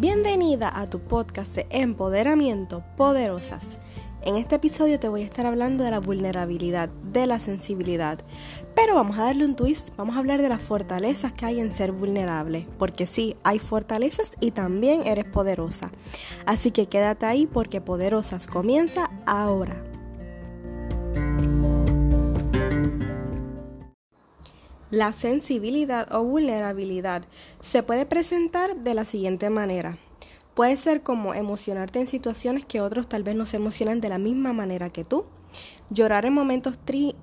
Bienvenida a tu podcast de empoderamiento Poderosas. En este episodio te voy a estar hablando de la vulnerabilidad, de la sensibilidad. Pero vamos a darle un twist, vamos a hablar de las fortalezas que hay en ser vulnerable. Porque sí, hay fortalezas y también eres poderosa. Así que quédate ahí porque Poderosas comienza ahora. La sensibilidad o vulnerabilidad se puede presentar de la siguiente manera. Puede ser como emocionarte en situaciones que otros tal vez no se emocionan de la misma manera que tú. Llorar en momentos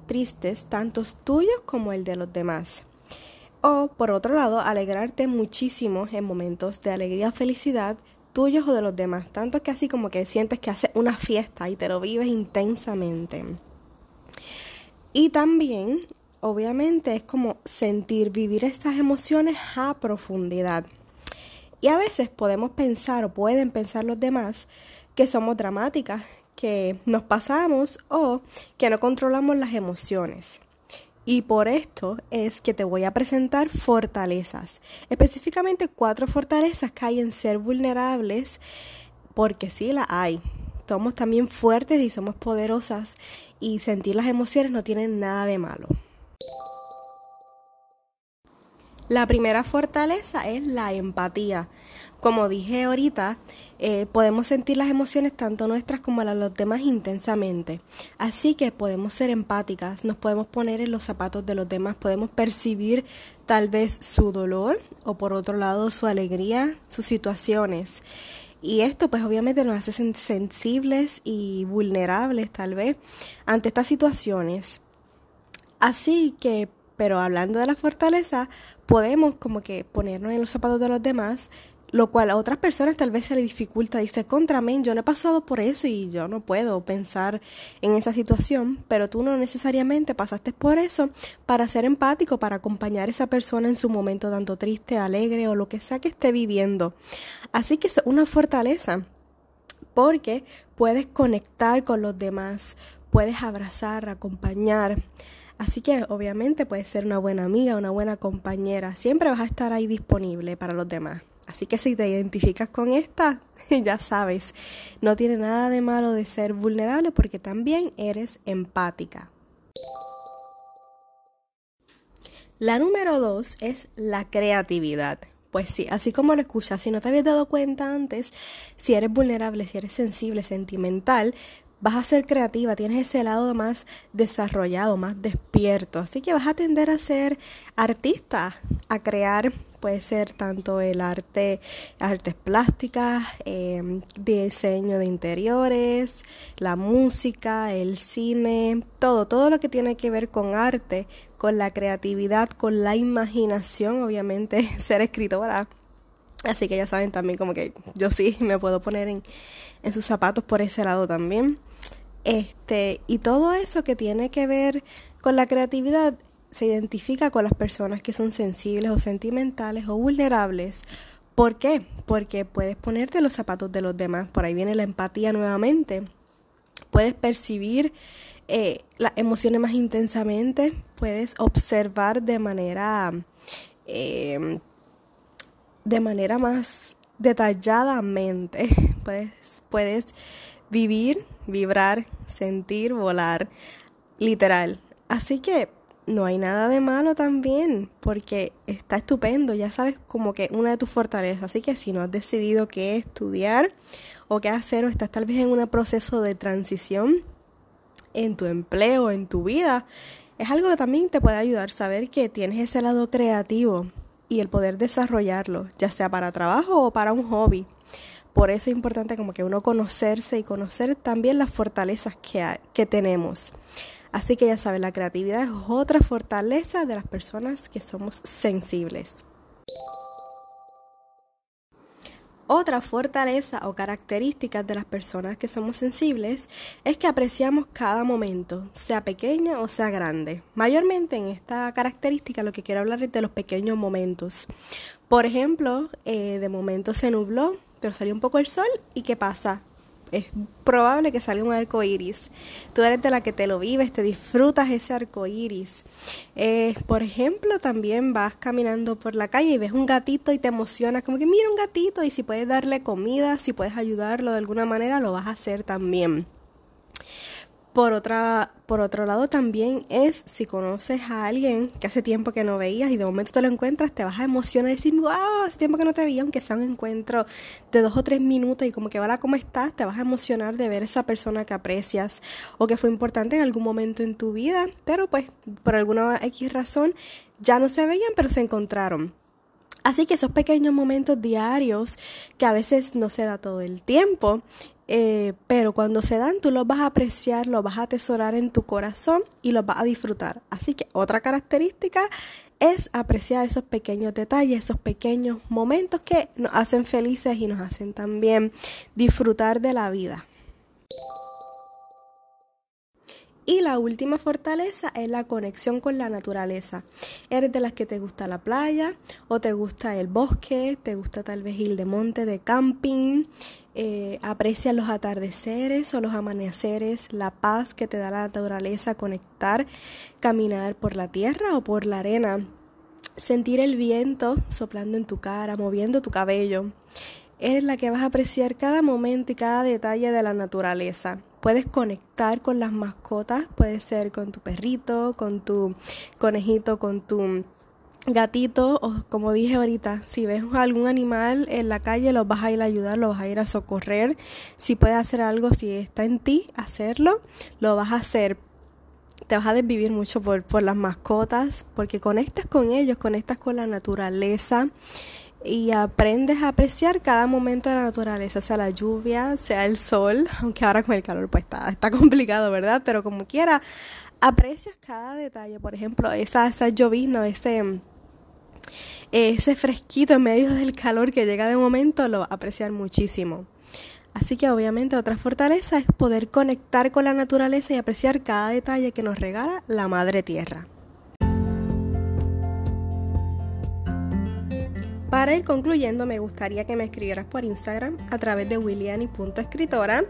tristes, tantos tuyos como el de los demás. O, por otro lado, alegrarte muchísimo en momentos de alegría o felicidad tuyos o de los demás. Tanto que así como que sientes que haces una fiesta y te lo vives intensamente. Y también obviamente es como sentir, vivir estas emociones a profundidad. Y a veces podemos pensar o pueden pensar los demás que somos dramáticas, que nos pasamos o que no controlamos las emociones. Y por esto es que te voy a presentar fortalezas, específicamente cuatro fortalezas que hay en ser vulnerables, porque sí la hay. Somos también fuertes y somos poderosas y sentir las emociones no tiene nada de malo. La primera fortaleza es la empatía. Como dije ahorita, eh, podemos sentir las emociones tanto nuestras como las de los demás intensamente. Así que podemos ser empáticas, nos podemos poner en los zapatos de los demás, podemos percibir tal vez su dolor o por otro lado su alegría, sus situaciones. Y esto pues obviamente nos hace sensibles y vulnerables tal vez ante estas situaciones. Así que pero hablando de la fortaleza, podemos como que ponernos en los zapatos de los demás, lo cual a otras personas tal vez se le dificulta. Dice, contra mí, yo no he pasado por eso y yo no puedo pensar en esa situación, pero tú no necesariamente pasaste por eso para ser empático, para acompañar a esa persona en su momento tanto triste, alegre o lo que sea que esté viviendo. Así que es una fortaleza porque puedes conectar con los demás, puedes abrazar, acompañar. Así que obviamente puedes ser una buena amiga, una buena compañera. Siempre vas a estar ahí disponible para los demás. Así que si te identificas con esta, ya sabes, no tiene nada de malo de ser vulnerable porque también eres empática. La número dos es la creatividad. Pues sí, así como lo escuchas, si no te habías dado cuenta antes, si eres vulnerable, si eres sensible, sentimental, vas a ser creativa, tienes ese lado más desarrollado, más despierto. Así que vas a tender a ser artista, a crear, puede ser tanto el arte, artes plásticas, em, diseño de interiores, la música, el cine, todo, todo lo que tiene que ver con arte, con la creatividad, con la imaginación, obviamente ser escritora. Así que ya saben también como que yo sí me puedo poner en, en sus zapatos por ese lado también. Este, y todo eso que tiene que ver con la creatividad se identifica con las personas que son sensibles o sentimentales o vulnerables. ¿Por qué? Porque puedes ponerte los zapatos de los demás. Por ahí viene la empatía nuevamente. Puedes percibir eh, las emociones más intensamente. Puedes observar de manera, eh, de manera más detalladamente. Puedes, puedes vivir, vibrar, sentir, volar, literal. Así que no hay nada de malo también, porque está estupendo, ya sabes como que una de tus fortalezas, así que si no has decidido qué estudiar o qué hacer o estás tal vez en un proceso de transición en tu empleo, en tu vida, es algo que también te puede ayudar saber que tienes ese lado creativo y el poder desarrollarlo, ya sea para trabajo o para un hobby. Por eso es importante como que uno conocerse y conocer también las fortalezas que, que tenemos. Así que ya saben, la creatividad es otra fortaleza de las personas que somos sensibles. Otra fortaleza o característica de las personas que somos sensibles es que apreciamos cada momento, sea pequeña o sea grande. Mayormente en esta característica lo que quiero hablar es de los pequeños momentos. Por ejemplo, eh, de momento se nubló, pero salió un poco el sol y ¿qué pasa? Es probable que salga un arco iris. Tú eres de la que te lo vives, te disfrutas ese arco iris. Eh, por ejemplo, también vas caminando por la calle y ves un gatito y te emocionas, como que mira un gatito, y si puedes darle comida, si puedes ayudarlo de alguna manera, lo vas a hacer también. Por, otra, por otro lado también es si conoces a alguien que hace tiempo que no veías y de momento te lo encuentras, te vas a emocionar y decir, wow, hace tiempo que no te veía, aunque sea un encuentro de dos o tres minutos y como que vale cómo estás, te vas a emocionar de ver esa persona que aprecias o que fue importante en algún momento en tu vida, pero pues por alguna X razón ya no se veían, pero se encontraron. Así que esos pequeños momentos diarios que a veces no se da todo el tiempo eh, pero cuando se dan tú los vas a apreciar, los vas a atesorar en tu corazón y los vas a disfrutar. Así que otra característica es apreciar esos pequeños detalles, esos pequeños momentos que nos hacen felices y nos hacen también disfrutar de la vida. Y la última fortaleza es la conexión con la naturaleza. Eres de las que te gusta la playa o te gusta el bosque, te gusta tal vez ir de monte, de camping, eh, aprecias los atardeceres o los amaneceres, la paz que te da la naturaleza, conectar, caminar por la tierra o por la arena, sentir el viento soplando en tu cara, moviendo tu cabello. Eres la que vas a apreciar cada momento y cada detalle de la naturaleza puedes conectar con las mascotas, puede ser con tu perrito, con tu conejito, con tu gatito o como dije ahorita, si ves algún animal en la calle los vas a ir a ayudar, los vas a ir a socorrer. Si puedes hacer algo, si está en ti hacerlo, lo vas a hacer. Te vas a desvivir mucho por, por las mascotas porque conectas con ellos, conectas con la naturaleza y aprendes a apreciar cada momento de la naturaleza, sea la lluvia, sea el sol, aunque ahora con el calor pues está, está complicado, ¿verdad? Pero como quiera, aprecias cada detalle, por ejemplo, esa, esa llovizna, ese, ese fresquito en medio del calor que llega de momento, lo apreciar muchísimo. Así que obviamente otra fortaleza es poder conectar con la naturaleza y apreciar cada detalle que nos regala la Madre Tierra. Para ir concluyendo, me gustaría que me escribieras por Instagram a través de williani.escritora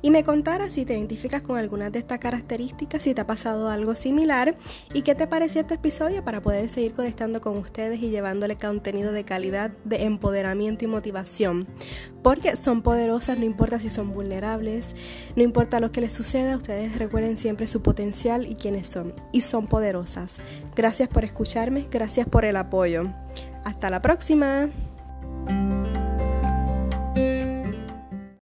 y me contaras si te identificas con algunas de estas características, si te ha pasado algo similar y qué te pareció este episodio para poder seguir conectando con ustedes y llevándole contenido de calidad, de empoderamiento y motivación. Porque son poderosas, no importa si son vulnerables, no importa lo que les suceda, ustedes recuerden siempre su potencial y quiénes son. Y son poderosas. Gracias por escucharme, gracias por el apoyo. Hasta la próxima.